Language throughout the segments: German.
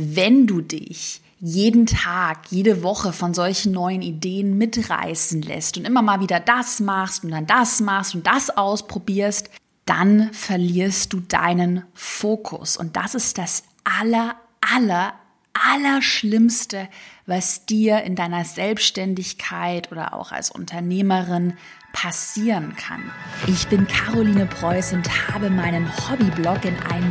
wenn du dich jeden Tag, jede Woche von solchen neuen Ideen mitreißen lässt und immer mal wieder das machst und dann das machst und das ausprobierst, dann verlierst du deinen Fokus. Und das ist das aller, aller, Allerschlimmste, was dir in deiner Selbstständigkeit oder auch als Unternehmerin passieren kann. Ich bin Caroline Preuß und habe meinen Hobbyblog in ein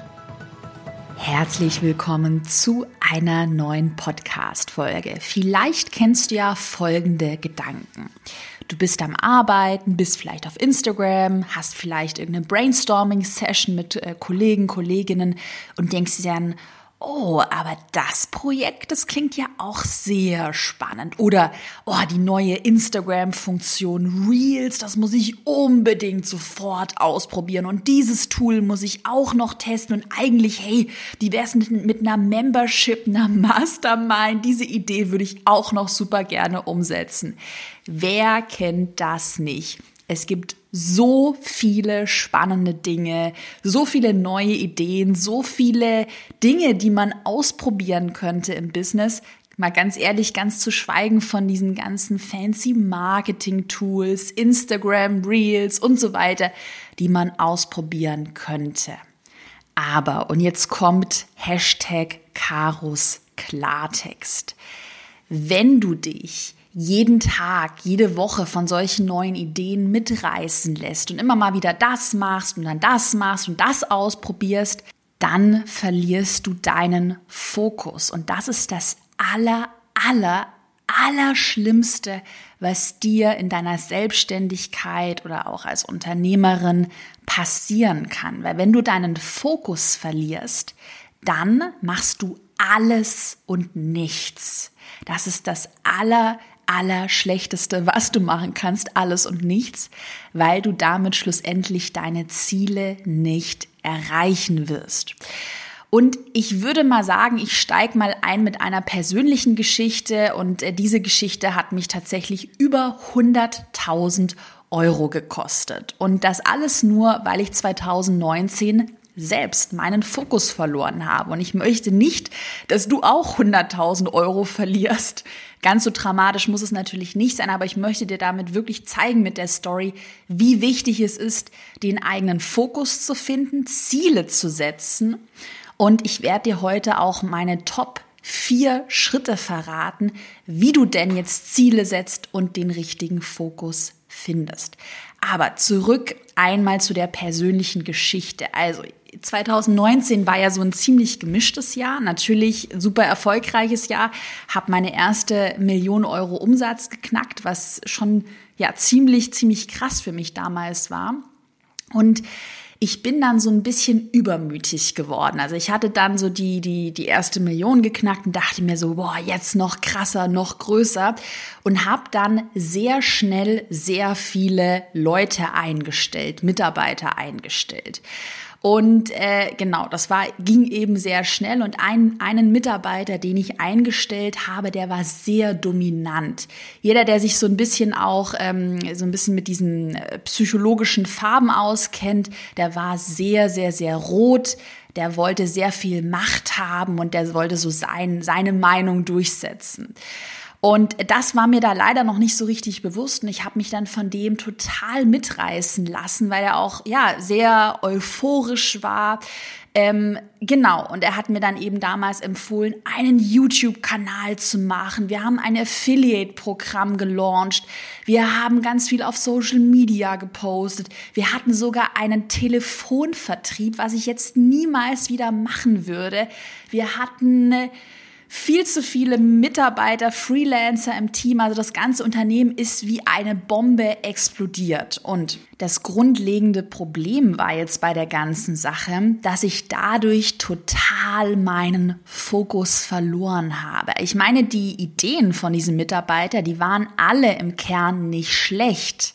Herzlich willkommen zu einer neuen Podcast-Folge. Vielleicht kennst du ja folgende Gedanken. Du bist am Arbeiten, bist vielleicht auf Instagram, hast vielleicht irgendeine Brainstorming-Session mit äh, Kollegen, Kolleginnen und denkst dir dann, Oh, aber das Projekt, das klingt ja auch sehr spannend. Oder, oh, die neue Instagram-Funktion Reels, das muss ich unbedingt sofort ausprobieren. Und dieses Tool muss ich auch noch testen. Und eigentlich, hey, wie wär's mit, mit einer Membership, einer Mastermind? Diese Idee würde ich auch noch super gerne umsetzen. Wer kennt das nicht? Es gibt so viele spannende Dinge, so viele neue Ideen, so viele Dinge, die man ausprobieren könnte im Business. Mal ganz ehrlich, ganz zu schweigen von diesen ganzen fancy Marketing-Tools, Instagram, Reels und so weiter, die man ausprobieren könnte. Aber, und jetzt kommt Hashtag Karus Klartext. Wenn du dich jeden Tag, jede Woche von solchen neuen Ideen mitreißen lässt und immer mal wieder das machst und dann das machst und das ausprobierst, dann verlierst du deinen Fokus. Und das ist das aller, aller, Allerschlimmste, was dir in deiner Selbstständigkeit oder auch als Unternehmerin passieren kann. Weil wenn du deinen Fokus verlierst, dann machst du alles und nichts. Das ist das aller Allerschlechteste, was du machen kannst, alles und nichts, weil du damit schlussendlich deine Ziele nicht erreichen wirst. Und ich würde mal sagen, ich steige mal ein mit einer persönlichen Geschichte und äh, diese Geschichte hat mich tatsächlich über 100.000 Euro gekostet. Und das alles nur, weil ich 2019 selbst meinen Fokus verloren habe. Und ich möchte nicht, dass du auch 100.000 Euro verlierst. Ganz so dramatisch muss es natürlich nicht sein, aber ich möchte dir damit wirklich zeigen mit der Story, wie wichtig es ist, den eigenen Fokus zu finden, Ziele zu setzen. Und ich werde dir heute auch meine Top vier Schritte verraten, wie du denn jetzt Ziele setzt und den richtigen Fokus findest. Aber zurück einmal zu der persönlichen Geschichte. Also 2019 war ja so ein ziemlich gemischtes Jahr, natürlich super erfolgreiches Jahr, habe meine erste Million Euro Umsatz geknackt, was schon ja ziemlich ziemlich krass für mich damals war. Und ich bin dann so ein bisschen übermütig geworden. Also ich hatte dann so die, die, die erste Million geknackt und dachte mir so, boah, jetzt noch krasser, noch größer und habe dann sehr schnell sehr viele Leute eingestellt, Mitarbeiter eingestellt. Und äh, genau, das war ging eben sehr schnell und ein, einen Mitarbeiter, den ich eingestellt habe, der war sehr dominant. Jeder, der sich so ein bisschen auch ähm, so ein bisschen mit diesen äh, psychologischen Farben auskennt, der war sehr, sehr, sehr rot. Der wollte sehr viel Macht haben und der wollte so sein, seine Meinung durchsetzen. Und das war mir da leider noch nicht so richtig bewusst und ich habe mich dann von dem total mitreißen lassen, weil er auch ja sehr euphorisch war. Ähm, genau, und er hat mir dann eben damals empfohlen, einen YouTube-Kanal zu machen. Wir haben ein Affiliate-Programm gelauncht. Wir haben ganz viel auf Social Media gepostet. Wir hatten sogar einen Telefonvertrieb, was ich jetzt niemals wieder machen würde. Wir hatten viel zu viele Mitarbeiter, Freelancer im Team. Also das ganze Unternehmen ist wie eine Bombe explodiert. Und das grundlegende Problem war jetzt bei der ganzen Sache, dass ich dadurch total meinen Fokus verloren habe. Ich meine, die Ideen von diesen Mitarbeitern, die waren alle im Kern nicht schlecht.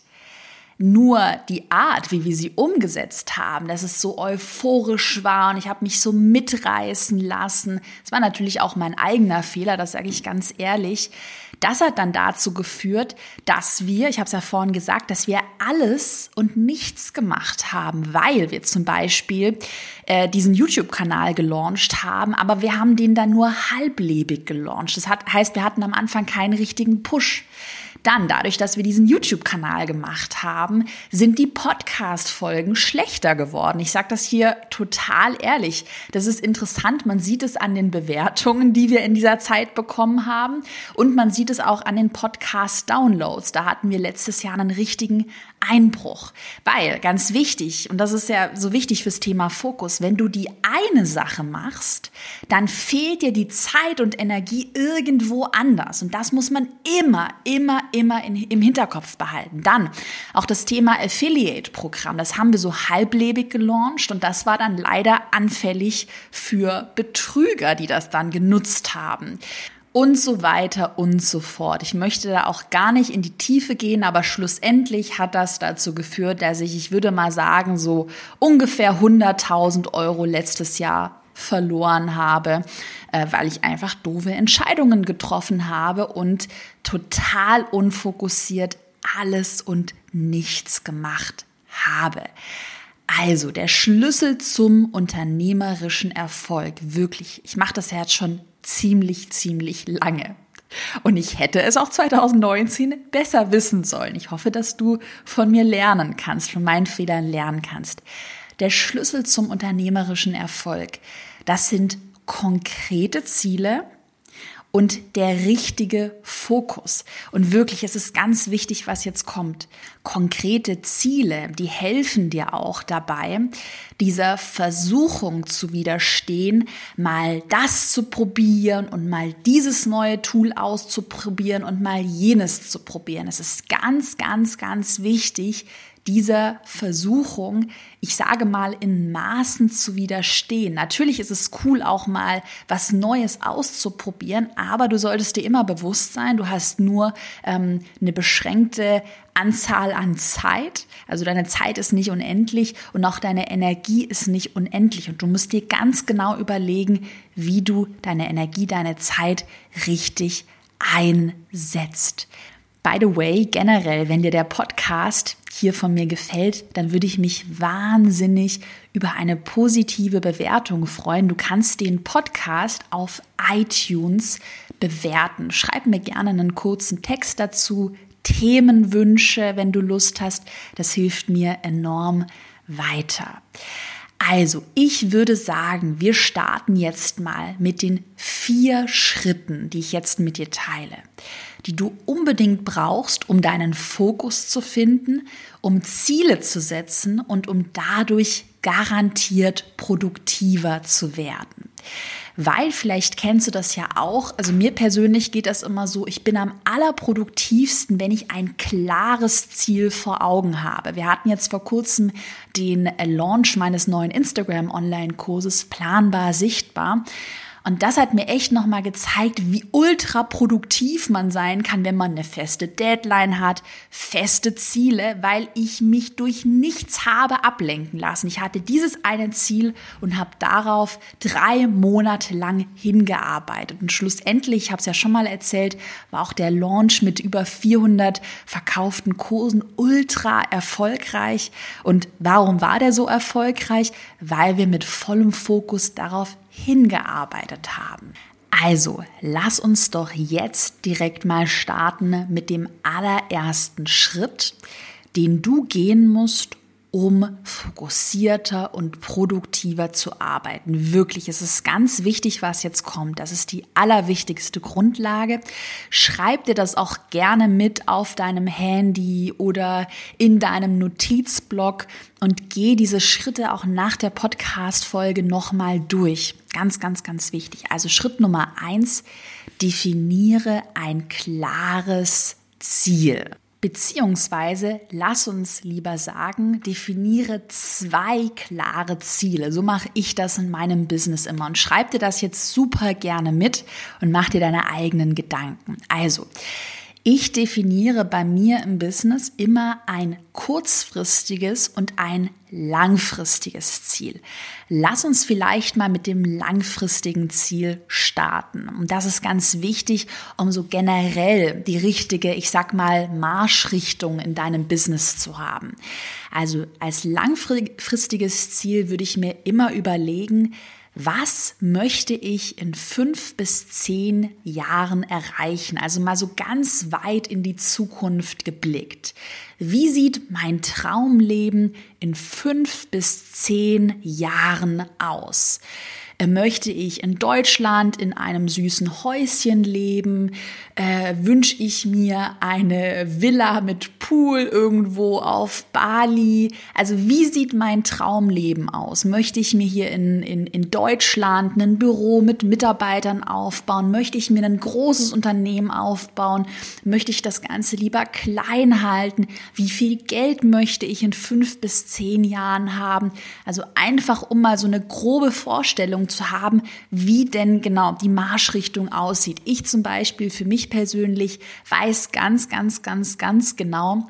Nur die Art, wie wir sie umgesetzt haben, dass es so euphorisch war und ich habe mich so mitreißen lassen. Es war natürlich auch mein eigener Fehler, das sage ich ganz ehrlich. Das hat dann dazu geführt, dass wir, ich habe es ja vorhin gesagt, dass wir alles und nichts gemacht haben, weil wir zum Beispiel äh, diesen YouTube-Kanal gelauncht haben, aber wir haben den dann nur halblebig gelauncht. Das hat, heißt, wir hatten am Anfang keinen richtigen Push. Dann, dadurch, dass wir diesen YouTube-Kanal gemacht haben, sind die Podcast-Folgen schlechter geworden. Ich sage das hier total ehrlich. Das ist interessant. Man sieht es an den Bewertungen, die wir in dieser Zeit bekommen haben. Und man sieht es auch an den Podcast-Downloads. Da hatten wir letztes Jahr einen richtigen Einbruch. Weil, ganz wichtig, und das ist ja so wichtig fürs Thema Fokus, wenn du die eine Sache machst, dann fehlt dir die Zeit und Energie irgendwo anders. Und das muss man immer, immer, immer in, im Hinterkopf behalten. Dann auch das Thema Affiliate-Programm. Das haben wir so halblebig gelauncht und das war dann leider anfällig für Betrüger, die das dann genutzt haben und so weiter und so fort. Ich möchte da auch gar nicht in die Tiefe gehen, aber schlussendlich hat das dazu geführt, dass ich, ich würde mal sagen, so ungefähr 100.000 Euro letztes Jahr verloren habe, äh, weil ich einfach doofe Entscheidungen getroffen habe und total unfokussiert alles und nichts gemacht habe. Also der Schlüssel zum unternehmerischen Erfolg, wirklich, ich mache das jetzt schon ziemlich, ziemlich lange. Und ich hätte es auch 2019 besser wissen sollen. Ich hoffe, dass du von mir lernen kannst, von meinen Fehlern lernen kannst. Der Schlüssel zum unternehmerischen Erfolg, das sind konkrete Ziele, und der richtige Fokus. Und wirklich, es ist ganz wichtig, was jetzt kommt. Konkrete Ziele, die helfen dir auch dabei, dieser Versuchung zu widerstehen, mal das zu probieren und mal dieses neue Tool auszuprobieren und mal jenes zu probieren. Es ist ganz, ganz, ganz wichtig, dieser Versuchung, ich sage mal, in Maßen zu widerstehen. Natürlich ist es cool, auch mal was Neues auszuprobieren, aber du solltest dir immer bewusst sein, du hast nur ähm, eine beschränkte Anzahl an Zeit. Also deine Zeit ist nicht unendlich und auch deine Energie ist nicht unendlich. Und du musst dir ganz genau überlegen, wie du deine Energie, deine Zeit richtig einsetzt. By the way, generell, wenn dir der Podcast hier von mir gefällt, dann würde ich mich wahnsinnig über eine positive Bewertung freuen. Du kannst den Podcast auf iTunes bewerten. Schreib mir gerne einen kurzen Text dazu, Themenwünsche, wenn du Lust hast. Das hilft mir enorm weiter. Also, ich würde sagen, wir starten jetzt mal mit den vier Schritten, die ich jetzt mit dir teile die du unbedingt brauchst, um deinen Fokus zu finden, um Ziele zu setzen und um dadurch garantiert produktiver zu werden. Weil vielleicht kennst du das ja auch, also mir persönlich geht das immer so, ich bin am allerproduktivsten, wenn ich ein klares Ziel vor Augen habe. Wir hatten jetzt vor kurzem den Launch meines neuen Instagram Online-Kurses Planbar Sichtbar. Und das hat mir echt nochmal gezeigt, wie ultra produktiv man sein kann, wenn man eine feste Deadline hat, feste Ziele, weil ich mich durch nichts habe ablenken lassen. Ich hatte dieses eine Ziel und habe darauf drei Monate lang hingearbeitet. Und schlussendlich, ich habe es ja schon mal erzählt, war auch der Launch mit über 400 verkauften Kursen ultra erfolgreich. Und warum war der so erfolgreich? Weil wir mit vollem Fokus darauf hingearbeitet haben. Also, lass uns doch jetzt direkt mal starten mit dem allerersten Schritt, den du gehen musst, um fokussierter und produktiver zu arbeiten. Wirklich, es ist ganz wichtig, was jetzt kommt. Das ist die allerwichtigste Grundlage. Schreib dir das auch gerne mit auf deinem Handy oder in deinem Notizblock und geh diese Schritte auch nach der Podcast-Folge nochmal durch. Ganz, ganz, ganz wichtig. Also Schritt Nummer eins, definiere ein klares Ziel. Beziehungsweise, lass uns lieber sagen, definiere zwei klare Ziele. So mache ich das in meinem Business immer und schreib dir das jetzt super gerne mit und mach dir deine eigenen Gedanken. Also, ich definiere bei mir im Business immer ein kurzfristiges und ein langfristiges Ziel. Lass uns vielleicht mal mit dem langfristigen Ziel starten. Und das ist ganz wichtig, um so generell die richtige, ich sag mal, Marschrichtung in deinem Business zu haben. Also als langfristiges Ziel würde ich mir immer überlegen, was möchte ich in fünf bis zehn Jahren erreichen? Also mal so ganz weit in die Zukunft geblickt. Wie sieht mein Traumleben in fünf bis zehn Jahren aus? Äh, möchte ich in Deutschland in einem süßen Häuschen leben? Äh, Wünsche ich mir eine Villa mit Pool irgendwo auf Bali? Also wie sieht mein Traumleben aus? Möchte ich mir hier in, in, in Deutschland ein Büro mit Mitarbeitern aufbauen? Möchte ich mir ein großes Unternehmen aufbauen? Möchte ich das Ganze lieber klein halten? Wie viel Geld möchte ich in fünf bis zehn Jahren haben? Also einfach, um mal so eine grobe Vorstellung zu haben, wie denn genau die Marschrichtung aussieht. Ich zum Beispiel für mich persönlich weiß ganz, ganz, ganz, ganz genau,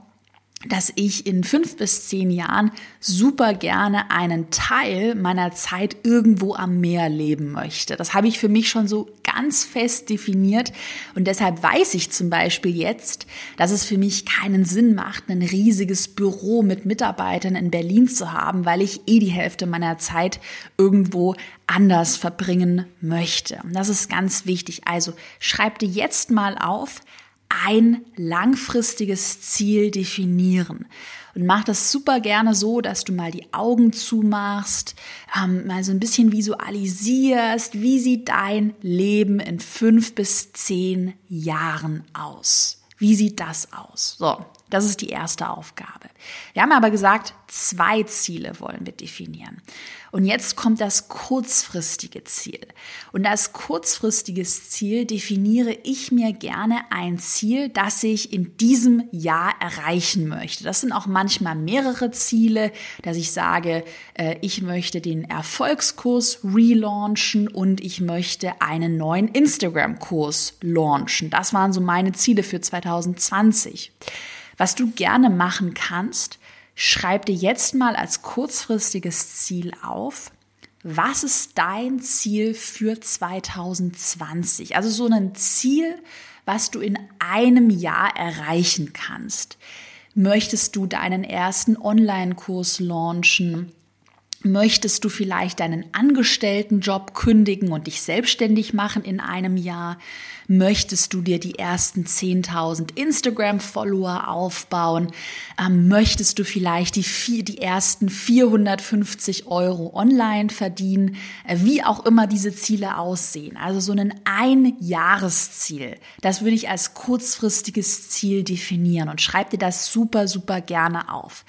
dass ich in fünf bis zehn Jahren super gerne einen Teil meiner Zeit irgendwo am Meer leben möchte. Das habe ich für mich schon so ganz fest definiert und deshalb weiß ich zum Beispiel jetzt, dass es für mich keinen Sinn macht, ein riesiges Büro mit Mitarbeitern in Berlin zu haben, weil ich eh die Hälfte meiner Zeit irgendwo anders verbringen möchte. Und das ist ganz wichtig. Also schreib dir jetzt mal auf, ein langfristiges Ziel definieren. Und mach das super gerne so, dass du mal die Augen zumachst, ähm, mal so ein bisschen visualisierst, wie sieht dein Leben in fünf bis zehn Jahren aus. Wie sieht das aus? So, das ist die erste Aufgabe. Wir haben aber gesagt, zwei Ziele wollen wir definieren. Und jetzt kommt das kurzfristige Ziel. Und als kurzfristiges Ziel definiere ich mir gerne ein Ziel, das ich in diesem Jahr erreichen möchte. Das sind auch manchmal mehrere Ziele, dass ich sage, äh, ich möchte den Erfolgskurs relaunchen und ich möchte einen neuen Instagram-Kurs launchen. Das waren so meine Ziele für 2020. Was du gerne machen kannst, schreib dir jetzt mal als kurzfristiges Ziel auf, was ist dein Ziel für 2020? Also so ein Ziel, was du in einem Jahr erreichen kannst. Möchtest du deinen ersten Online-Kurs launchen? Möchtest du vielleicht deinen Angestelltenjob kündigen und dich selbstständig machen in einem Jahr? Möchtest du dir die ersten 10.000 Instagram-Follower aufbauen? Ähm, möchtest du vielleicht die, vier, die ersten 450 Euro online verdienen? Äh, wie auch immer diese Ziele aussehen. Also so ein Ein-Jahresziel. Das würde ich als kurzfristiges Ziel definieren und schreib dir das super, super gerne auf.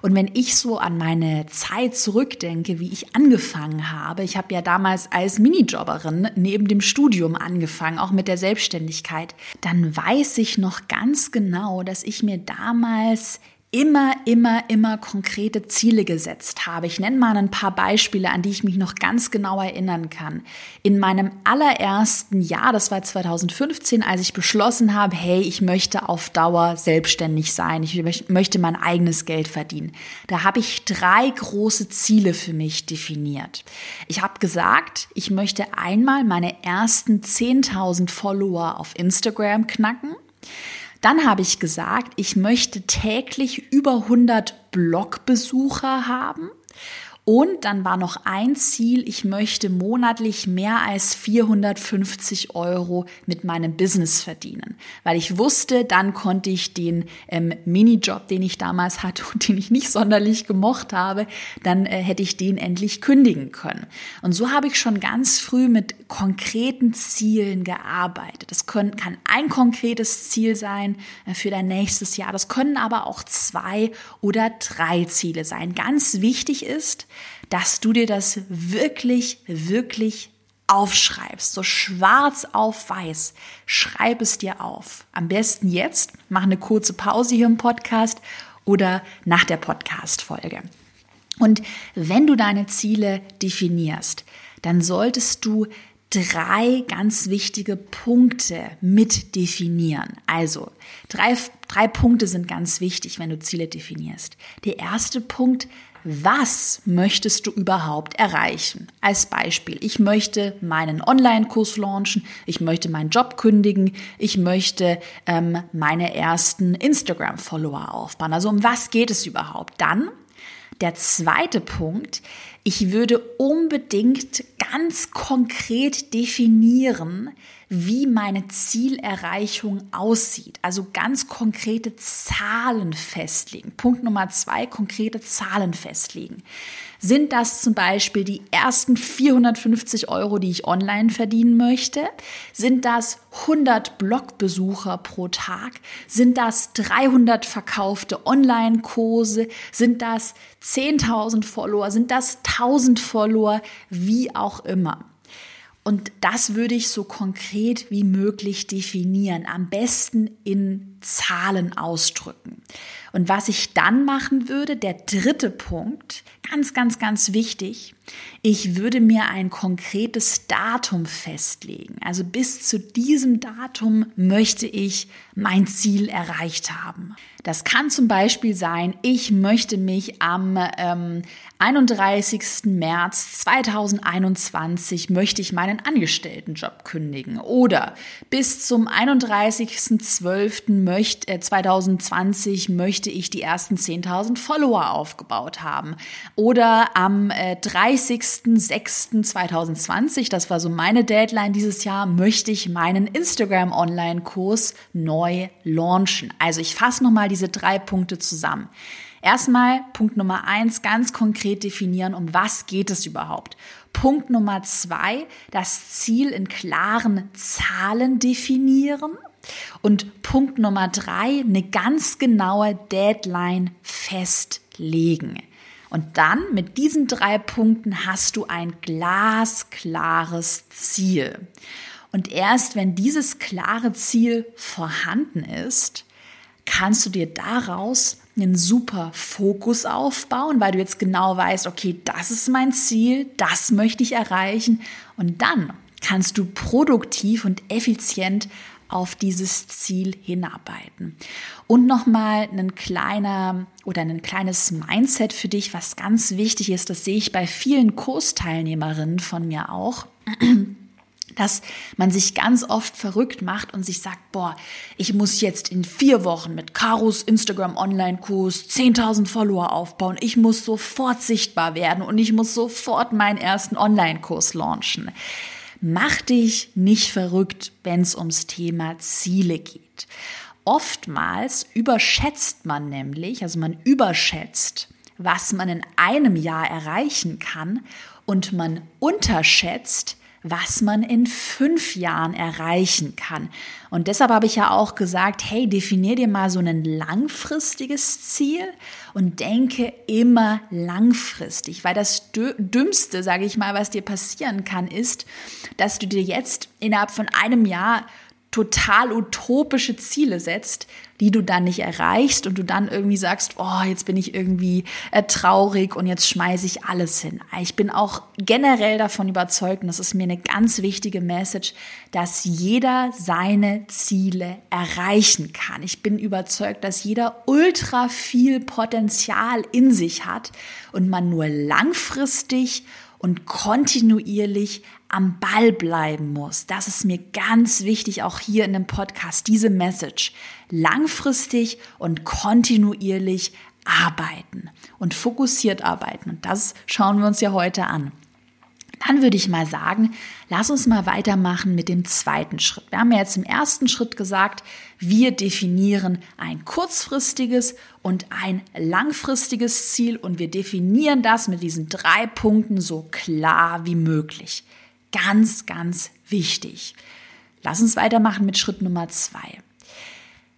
Und wenn ich so an meine Zeit zurückdenke, wie ich angefangen habe, ich habe ja damals als Minijobberin neben dem Studium angefangen, auch mit der Selbstständigkeit, dann weiß ich noch ganz genau, dass ich mir damals immer, immer, immer konkrete Ziele gesetzt habe. Ich nenne mal ein paar Beispiele, an die ich mich noch ganz genau erinnern kann. In meinem allerersten Jahr, das war 2015, als ich beschlossen habe, hey, ich möchte auf Dauer selbstständig sein, ich möchte mein eigenes Geld verdienen. Da habe ich drei große Ziele für mich definiert. Ich habe gesagt, ich möchte einmal meine ersten 10.000 Follower auf Instagram knacken. Dann habe ich gesagt, ich möchte täglich über 100 Blogbesucher haben. Und dann war noch ein Ziel, ich möchte monatlich mehr als 450 Euro mit meinem Business verdienen. Weil ich wusste, dann konnte ich den ähm, Minijob, den ich damals hatte und den ich nicht sonderlich gemocht habe, dann äh, hätte ich den endlich kündigen können. Und so habe ich schon ganz früh mit konkreten Zielen gearbeitet. Das können, kann ein konkretes Ziel sein äh, für dein nächstes Jahr. Das können aber auch zwei oder drei Ziele sein. Ganz wichtig ist, dass du dir das wirklich, wirklich aufschreibst, so schwarz auf weiß. Schreib es dir auf. Am besten jetzt, mach eine kurze Pause hier im Podcast oder nach der Podcast-Folge. Und wenn du deine Ziele definierst, dann solltest du drei ganz wichtige Punkte mit definieren. Also drei, drei Punkte sind ganz wichtig, wenn du Ziele definierst. Der erste Punkt was möchtest du überhaupt erreichen? Als Beispiel, ich möchte meinen Online-Kurs launchen, ich möchte meinen Job kündigen, ich möchte ähm, meine ersten Instagram-Follower aufbauen. Also um was geht es überhaupt? Dann der zweite Punkt, ich würde unbedingt ganz konkret definieren, wie meine Zielerreichung aussieht. Also ganz konkrete Zahlen festlegen. Punkt Nummer zwei, konkrete Zahlen festlegen. Sind das zum Beispiel die ersten 450 Euro, die ich online verdienen möchte? Sind das 100 Blogbesucher pro Tag? Sind das 300 verkaufte Online-Kurse? Sind das 10.000 Follower? Sind das 1.000 Follower? Wie auch immer. Und das würde ich so konkret wie möglich definieren, am besten in Zahlen ausdrücken. Und was ich dann machen würde, der dritte Punkt, ganz, ganz, ganz wichtig, ich würde mir ein konkretes Datum festlegen. Also bis zu diesem Datum möchte ich mein Ziel erreicht haben. Das kann zum Beispiel sein, ich möchte mich am ähm, 31. März 2021 möchte ich meinen Angestelltenjob kündigen. Oder bis zum 31.12. 2020 möchte ich die ersten 10.000 Follower aufgebaut haben. Oder am äh, 30.06.2020, das war so meine Deadline dieses Jahr, möchte ich meinen Instagram Online-Kurs neu launchen. Also ich fasse nochmal diese drei Punkte zusammen. Erstmal Punkt Nummer eins, ganz konkret definieren, um was geht es überhaupt. Punkt Nummer zwei, das Ziel in klaren Zahlen definieren. Und Punkt Nummer drei, eine ganz genaue Deadline festlegen. Und dann mit diesen drei Punkten hast du ein glasklares Ziel. Und erst wenn dieses klare Ziel vorhanden ist, kannst du dir daraus einen super Fokus aufbauen, weil du jetzt genau weißt, okay, das ist mein Ziel, das möchte ich erreichen. Und dann kannst du produktiv und effizient auf dieses Ziel hinarbeiten. Und nochmal ein kleiner oder ein kleines Mindset für dich, was ganz wichtig ist, das sehe ich bei vielen Kursteilnehmerinnen von mir auch dass man sich ganz oft verrückt macht und sich sagt, boah, ich muss jetzt in vier Wochen mit Karos Instagram Online-Kurs 10.000 Follower aufbauen. Ich muss sofort sichtbar werden und ich muss sofort meinen ersten Online-Kurs launchen. Mach dich nicht verrückt, wenn es ums Thema Ziele geht. Oftmals überschätzt man nämlich, also man überschätzt, was man in einem Jahr erreichen kann und man unterschätzt, was man in fünf Jahren erreichen kann. Und deshalb habe ich ja auch gesagt, hey, definier dir mal so ein langfristiges Ziel und denke immer langfristig, weil das Dümmste, sage ich mal, was dir passieren kann, ist, dass du dir jetzt innerhalb von einem Jahr total utopische Ziele setzt, die du dann nicht erreichst und du dann irgendwie sagst, oh, jetzt bin ich irgendwie äh, traurig und jetzt schmeiße ich alles hin. Ich bin auch generell davon überzeugt, und das ist mir eine ganz wichtige Message, dass jeder seine Ziele erreichen kann. Ich bin überzeugt, dass jeder ultra viel Potenzial in sich hat und man nur langfristig und kontinuierlich am Ball bleiben muss. Das ist mir ganz wichtig, auch hier in dem Podcast, diese Message. Langfristig und kontinuierlich arbeiten und fokussiert arbeiten. Und das schauen wir uns ja heute an. Dann würde ich mal sagen, lass uns mal weitermachen mit dem zweiten Schritt. Wir haben ja jetzt im ersten Schritt gesagt, wir definieren ein kurzfristiges und ein langfristiges Ziel und wir definieren das mit diesen drei Punkten so klar wie möglich. Ganz, ganz wichtig. Lass uns weitermachen mit Schritt Nummer zwei.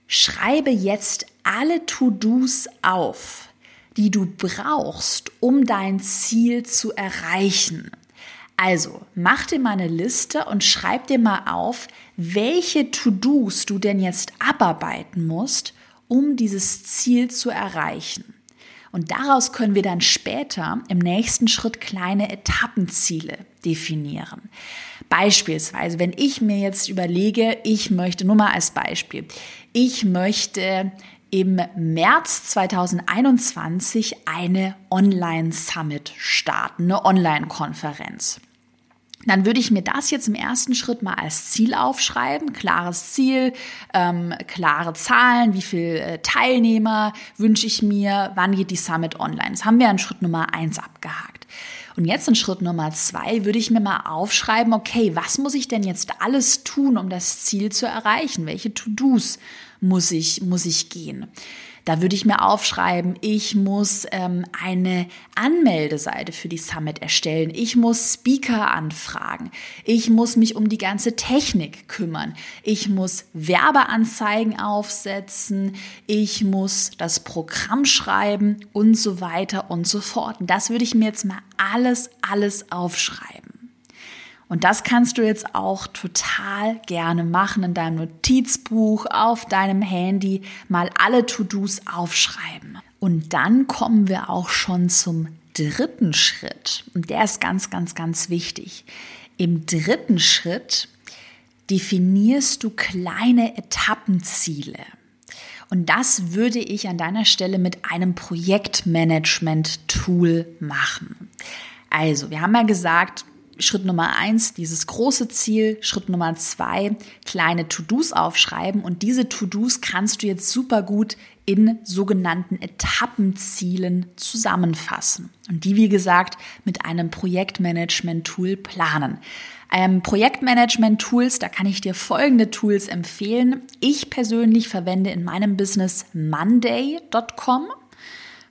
Schreibe jetzt alle To-Dos auf, die du brauchst, um dein Ziel zu erreichen. Also, mach dir mal eine Liste und schreib dir mal auf, welche To-Dos du denn jetzt abarbeiten musst, um dieses Ziel zu erreichen. Und daraus können wir dann später im nächsten Schritt kleine Etappenziele definieren. Beispielsweise, wenn ich mir jetzt überlege, ich möchte, nur mal als Beispiel, ich möchte im März 2021 eine Online-Summit starten, eine Online-Konferenz dann würde ich mir das jetzt im ersten Schritt mal als Ziel aufschreiben. Klares Ziel, ähm, klare Zahlen, wie viele äh, Teilnehmer wünsche ich mir, wann geht die Summit online. Das haben wir in Schritt Nummer eins abgehakt. Und jetzt in Schritt Nummer zwei würde ich mir mal aufschreiben, okay, was muss ich denn jetzt alles tun, um das Ziel zu erreichen? Welche To-Dos muss ich, muss ich gehen? Da würde ich mir aufschreiben, ich muss ähm, eine Anmeldeseite für die Summit erstellen. Ich muss Speaker anfragen. Ich muss mich um die ganze Technik kümmern. Ich muss Werbeanzeigen aufsetzen. Ich muss das Programm schreiben und so weiter und so fort. Und das würde ich mir jetzt mal alles, alles aufschreiben. Und das kannst du jetzt auch total gerne machen in deinem Notizbuch, auf deinem Handy, mal alle To-Dos aufschreiben. Und dann kommen wir auch schon zum dritten Schritt. Und der ist ganz, ganz, ganz wichtig. Im dritten Schritt definierst du kleine Etappenziele. Und das würde ich an deiner Stelle mit einem Projektmanagement-Tool machen. Also, wir haben ja gesagt, Schritt Nummer eins, dieses große Ziel. Schritt Nummer zwei, kleine To-Dos aufschreiben. Und diese To-Dos kannst du jetzt super gut in sogenannten Etappenzielen zusammenfassen. Und die, wie gesagt, mit einem Projektmanagement-Tool planen. Ähm, Projektmanagement-Tools, da kann ich dir folgende Tools empfehlen. Ich persönlich verwende in meinem Business monday.com.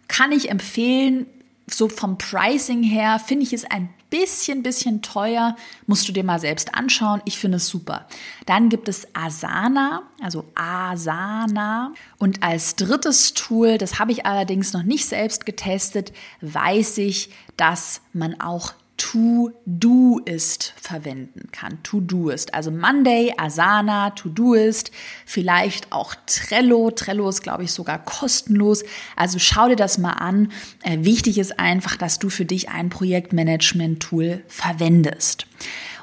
Kann ich empfehlen, so vom Pricing her finde ich es ein bisschen, bisschen teuer. Musst du dir mal selbst anschauen. Ich finde es super. Dann gibt es Asana, also Asana. Und als drittes Tool, das habe ich allerdings noch nicht selbst getestet, weiß ich, dass man auch To-Do-Ist verwenden kann. To-Do-Ist. Also Monday, Asana, To-Do-Ist, vielleicht auch Trello. Trello ist, glaube ich, sogar kostenlos. Also schau dir das mal an. Äh, wichtig ist einfach, dass du für dich ein Projektmanagement-Tool verwendest.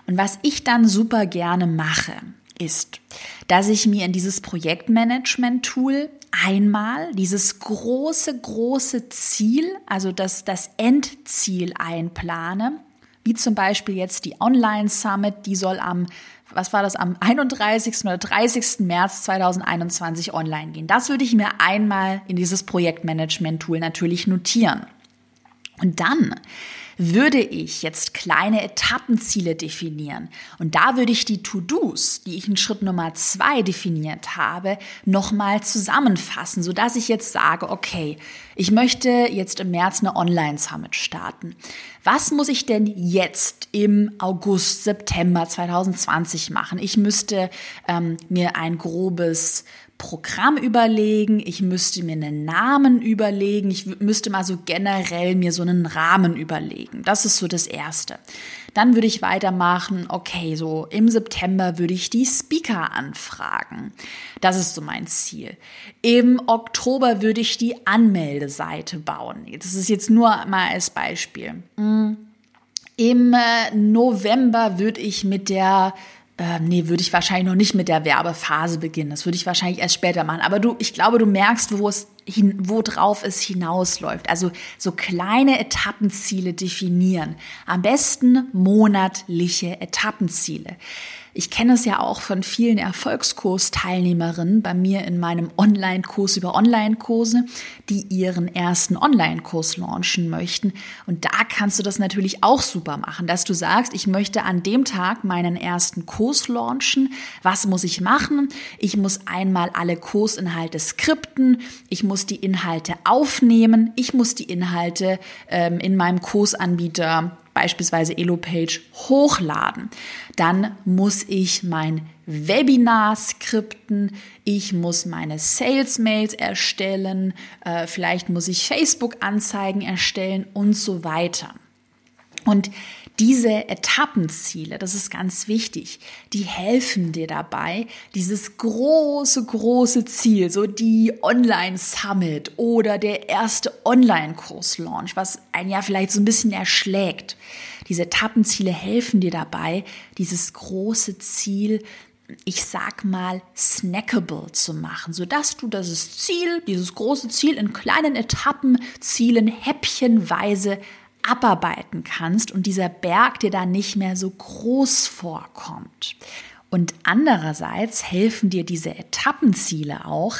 Und was ich dann super gerne mache, ist, dass ich mir in dieses Projektmanagement-Tool einmal dieses große, große Ziel, also das, das Endziel einplane wie zum Beispiel jetzt die Online Summit, die soll am, was war das, am 31. oder 30. März 2021 online gehen. Das würde ich mir einmal in dieses Projektmanagement-Tool natürlich notieren. Und dann würde ich jetzt kleine Etappenziele definieren. Und da würde ich die To-Dos, die ich in Schritt Nummer zwei definiert habe, nochmal zusammenfassen, sodass ich jetzt sage, okay, ich möchte jetzt im März eine Online-Summit starten. Was muss ich denn jetzt im August, September 2020 machen? Ich müsste ähm, mir ein grobes Programm überlegen, ich müsste mir einen Namen überlegen, ich müsste mal so generell mir so einen Rahmen überlegen. Das ist so das Erste. Dann würde ich weitermachen, okay, so im September würde ich die Speaker anfragen. Das ist so mein Ziel. Im Oktober würde ich die Anmeldeseite bauen. Das ist jetzt nur mal als Beispiel. Mm. Im äh, November würde ich mit der äh, nee, würde ich wahrscheinlich noch nicht mit der Werbephase beginnen. Das würde ich wahrscheinlich erst später machen. Aber du, ich glaube, du merkst, wo es hin, worauf es hinausläuft. Also so kleine Etappenziele definieren. Am besten monatliche Etappenziele. Ich kenne es ja auch von vielen Erfolgskursteilnehmerinnen bei mir in meinem Online-Kurs über Online-Kurse, die ihren ersten Online-Kurs launchen möchten. Und da kannst du das natürlich auch super machen, dass du sagst, ich möchte an dem Tag meinen ersten Kurs launchen. Was muss ich machen? Ich muss einmal alle Kursinhalte skripten. Ich muss die Inhalte aufnehmen. Ich muss die Inhalte ähm, in meinem Kursanbieter beispielsweise Elopage hochladen. Dann muss ich mein Webinar skripten, ich muss meine Sales-Mails erstellen, äh, vielleicht muss ich Facebook-Anzeigen erstellen und so weiter. Und diese Etappenziele, das ist ganz wichtig, die helfen dir dabei, dieses große, große Ziel, so die Online-Summit oder der erste Online-Kurs-Launch, was ein Jahr vielleicht so ein bisschen erschlägt. Diese Etappenziele helfen dir dabei, dieses große Ziel ich sag mal, snackable zu machen, sodass du das Ziel, dieses große Ziel in kleinen Etappenzielen häppchenweise abarbeiten kannst und dieser Berg dir dann nicht mehr so groß vorkommt. Und andererseits helfen dir diese Etappenziele auch,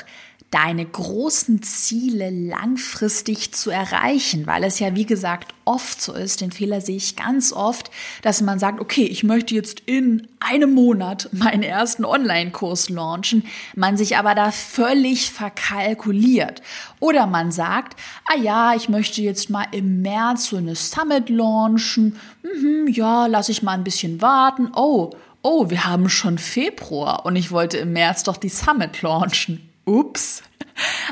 deine großen Ziele langfristig zu erreichen, weil es ja, wie gesagt, oft so ist, den Fehler sehe ich ganz oft, dass man sagt, okay, ich möchte jetzt in einem Monat meinen ersten Online-Kurs launchen, man sich aber da völlig verkalkuliert. Oder man sagt, ah ja, ich möchte jetzt mal im März so eine Summit launchen, mhm, ja, lass ich mal ein bisschen warten, oh, oh, wir haben schon Februar und ich wollte im März doch die Summit launchen ups.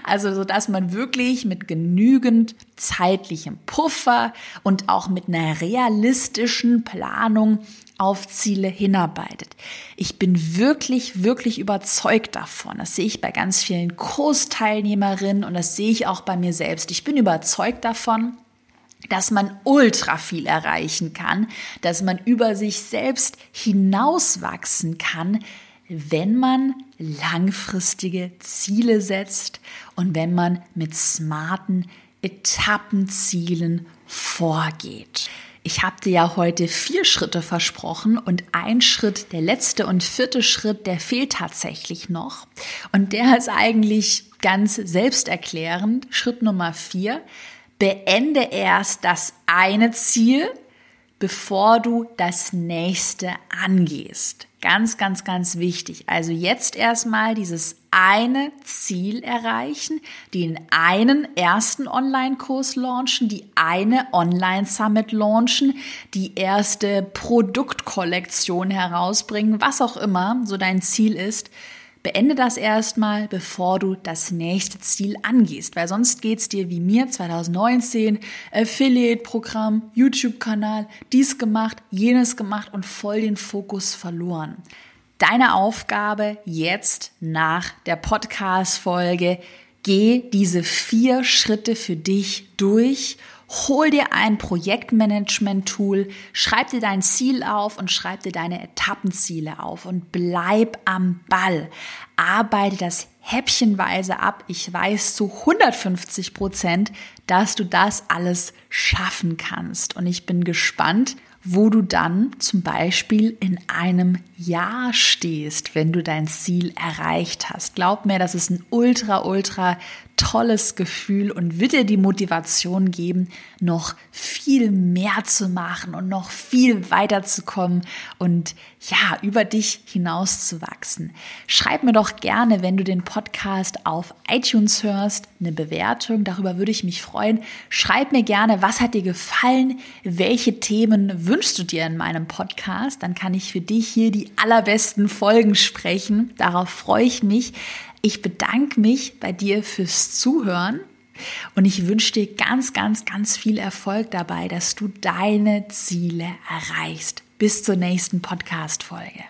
Also, so dass man wirklich mit genügend zeitlichem Puffer und auch mit einer realistischen Planung auf Ziele hinarbeitet. Ich bin wirklich, wirklich überzeugt davon. Das sehe ich bei ganz vielen Kursteilnehmerinnen und das sehe ich auch bei mir selbst. Ich bin überzeugt davon, dass man ultra viel erreichen kann, dass man über sich selbst hinauswachsen kann, wenn man langfristige Ziele setzt und wenn man mit smarten Etappenzielen vorgeht. Ich habe dir ja heute vier Schritte versprochen und ein Schritt, der letzte und vierte Schritt, der fehlt tatsächlich noch. Und der ist eigentlich ganz selbsterklärend. Schritt Nummer vier, beende erst das eine Ziel, bevor du das nächste angehst. Ganz, ganz, ganz wichtig. Also jetzt erstmal dieses eine Ziel erreichen, den einen ersten Online-Kurs launchen, die eine Online-Summit launchen, die erste Produktkollektion herausbringen, was auch immer so dein Ziel ist. Beende das erstmal, bevor du das nächste Ziel angehst, weil sonst geht's dir wie mir 2019, Affiliate-Programm, YouTube-Kanal, dies gemacht, jenes gemacht und voll den Fokus verloren. Deine Aufgabe jetzt nach der Podcast-Folge, geh diese vier Schritte für dich durch Hol dir ein Projektmanagement-Tool, schreib dir dein Ziel auf und schreib dir deine Etappenziele auf und bleib am Ball. Arbeite das häppchenweise ab. Ich weiß zu 150 Prozent, dass du das alles schaffen kannst. Und ich bin gespannt, wo du dann zum Beispiel in einem Jahr stehst, wenn du dein Ziel erreicht hast. Glaub mir, das ist ein ultra, ultra tolles Gefühl und wird dir die Motivation geben, noch viel mehr zu machen und noch viel weiterzukommen und ja, über dich hinauszuwachsen. Schreib mir doch gerne, wenn du den Podcast auf iTunes hörst, eine Bewertung. Darüber würde ich mich freuen. Schreib mir gerne, was hat dir gefallen? Welche Themen wünschst du dir in meinem Podcast? Dann kann ich für dich hier die allerbesten Folgen sprechen. Darauf freue ich mich. Ich bedanke mich bei dir fürs Zuhören und ich wünsche dir ganz, ganz, ganz viel Erfolg dabei, dass du deine Ziele erreichst. Bis zur nächsten Podcast-Folge.